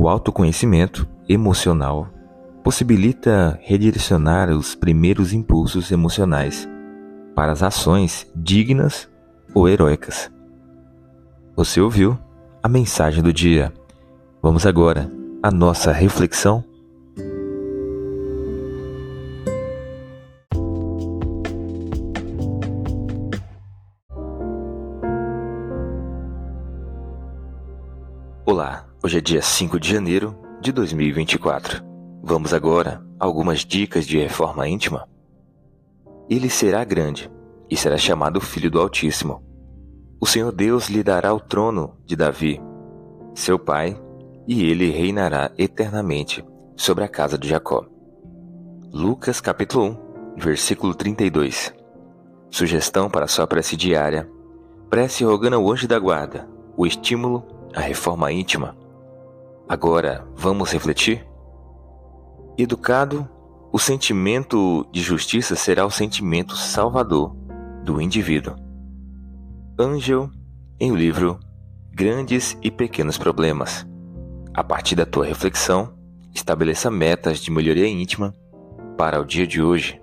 O autoconhecimento emocional possibilita redirecionar os primeiros impulsos emocionais para as ações dignas ou heróicas. Você ouviu a mensagem do dia. Vamos agora à nossa reflexão. Olá, hoje é dia 5 de janeiro de 2024. Vamos agora a algumas dicas de reforma íntima. Ele será grande e será chamado Filho do Altíssimo. O Senhor Deus lhe dará o trono de Davi, seu pai, e ele reinará eternamente sobre a casa de Jacó. Lucas capítulo 1, versículo 32. Sugestão para sua prece diária. Prece rogando ao anjo da guarda o estímulo a reforma íntima. Agora, vamos refletir? Educado, o sentimento de justiça será o sentimento salvador do indivíduo. Angel, em o livro Grandes e Pequenos Problemas. A partir da tua reflexão, estabeleça metas de melhoria íntima para o dia de hoje.